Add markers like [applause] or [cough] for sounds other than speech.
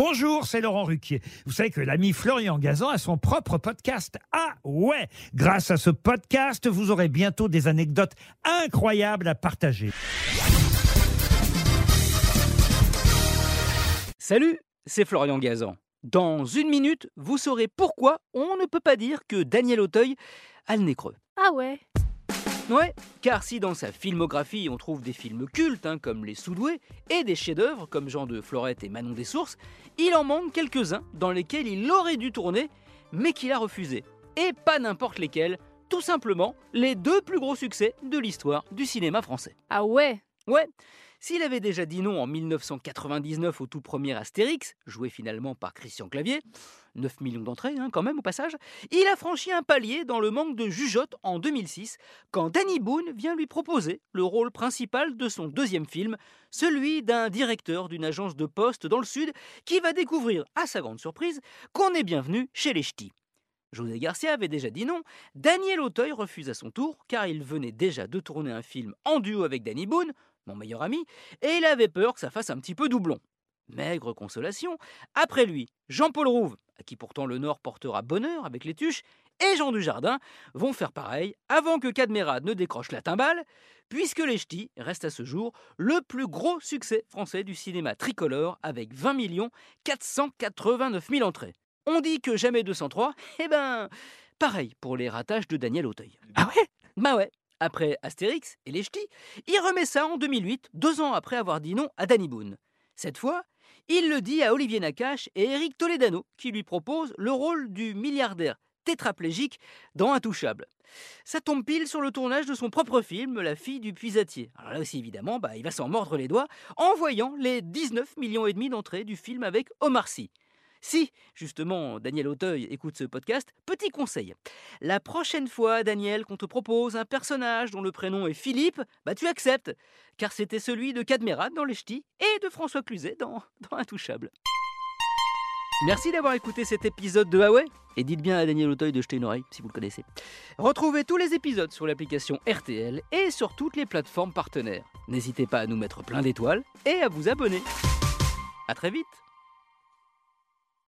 Bonjour, c'est Laurent Ruquier. Vous savez que l'ami Florian Gazan a son propre podcast. Ah ouais Grâce à ce podcast, vous aurez bientôt des anecdotes incroyables à partager. Salut, c'est Florian Gazan. Dans une minute, vous saurez pourquoi on ne peut pas dire que Daniel Auteuil a le nez creux. Ah ouais Ouais, car si dans sa filmographie on trouve des films cultes hein, comme Les Soudoués et des chefs-d'œuvre comme Jean de Florette et Manon des Sources, il en manque quelques-uns dans lesquels il aurait dû tourner, mais qu'il a refusé. Et pas n'importe lesquels, tout simplement les deux plus gros succès de l'histoire du cinéma français. Ah ouais? Ouais, s'il avait déjà dit non en 1999 au tout premier Astérix, joué finalement par Christian Clavier, 9 millions d'entrées hein, quand même au passage, il a franchi un palier dans le manque de jugeote en 2006, quand Danny Boone vient lui proposer le rôle principal de son deuxième film, celui d'un directeur d'une agence de poste dans le sud qui va découvrir, à sa grande surprise, qu'on est bienvenu chez les ch'tis. José Garcia avait déjà dit non, Daniel Auteuil refuse à son tour, car il venait déjà de tourner un film en duo avec Danny Boone, mon meilleur ami, et il avait peur que ça fasse un petit peu doublon. Maigre consolation, après lui, Jean-Paul Rouve, à qui pourtant le Nord portera bonheur avec les tuches, et Jean Dujardin vont faire pareil avant que Cadmerade ne décroche la timbale, puisque Les Ch'tis reste à ce jour le plus gros succès français du cinéma tricolore avec 20 489 000 entrées. On dit que jamais 203, eh ben, pareil pour les ratages de Daniel Auteuil. Ah ouais? Bah ouais, après Astérix et les Ch'tis, il remet ça en 2008, deux ans après avoir dit non à Danny Boone. Cette fois, il le dit à Olivier Nakache et Eric Toledano, qui lui proposent le rôle du milliardaire tétraplégique dans Intouchable. Ça tombe pile sur le tournage de son propre film, La fille du puisatier. Alors là aussi, évidemment, bah, il va s'en mordre les doigts en voyant les 19 millions d'entrées du film avec Omar Sy. Si, justement, Daniel Auteuil écoute ce podcast, petit conseil. La prochaine fois, Daniel, qu'on te propose un personnage dont le prénom est Philippe, bah tu acceptes, car c'était celui de Cadmerade dans Les Ch'tis et de François Cluzet dans, [laughs] dans Intouchable. Merci d'avoir écouté cet épisode de Huawei. Et dites bien à Daniel Auteuil de jeter une oreille si vous le connaissez. Retrouvez tous les épisodes sur l'application RTL et sur toutes les plateformes partenaires. N'hésitez pas à nous mettre plein d'étoiles et à vous abonner. A très vite